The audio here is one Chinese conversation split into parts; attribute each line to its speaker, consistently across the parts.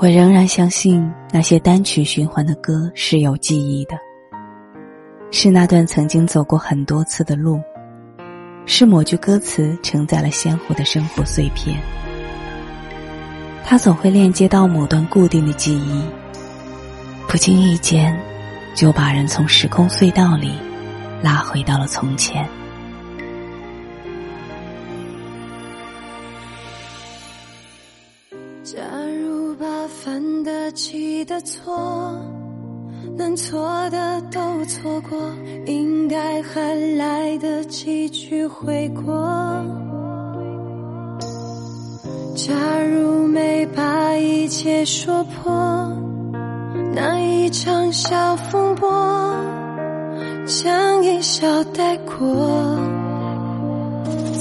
Speaker 1: 我仍然相信那些单曲循环的歌是有记忆的，是那段曾经走过很多次的路，是某句歌词承载了鲜活的生活碎片。它总会链接到某段固定的记忆，不经意间，就把人从时空隧道里拉回到了从前。
Speaker 2: 假如把犯得起的错，能错的都错过，应该还来得及去悔过。假如没把一切说破，那一场小风波，将一笑带过，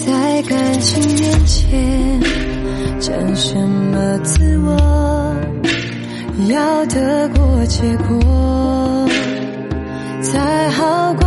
Speaker 2: 在感情面前。讲什么自我？要得过且过才好过，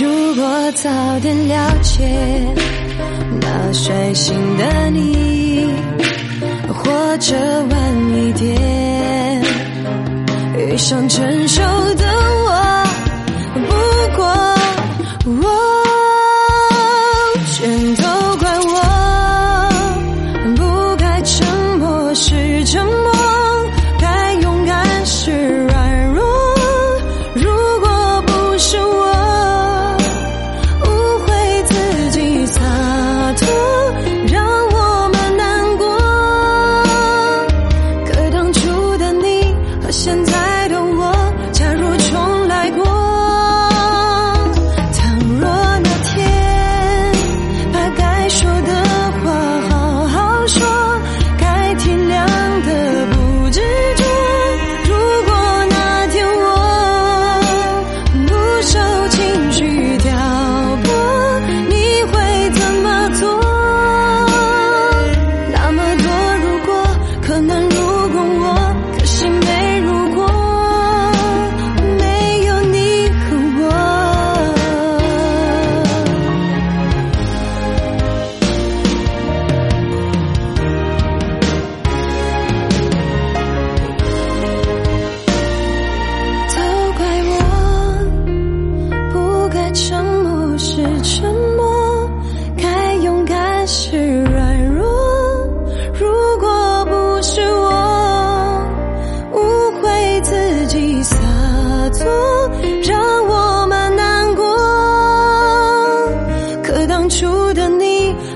Speaker 2: 如果早点了解那率性的你，或者晚一点遇上成熟的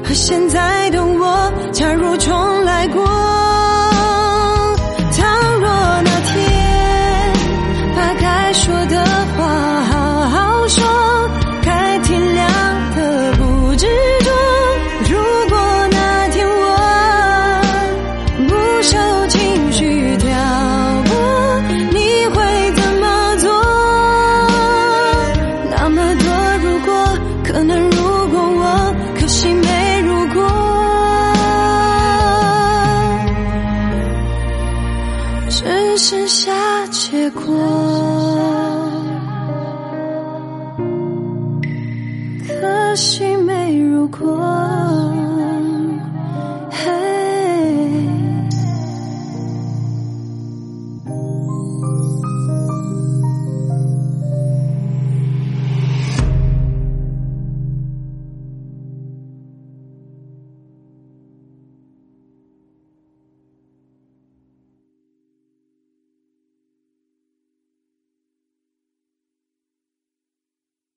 Speaker 2: 和现在的我，可惜没如果。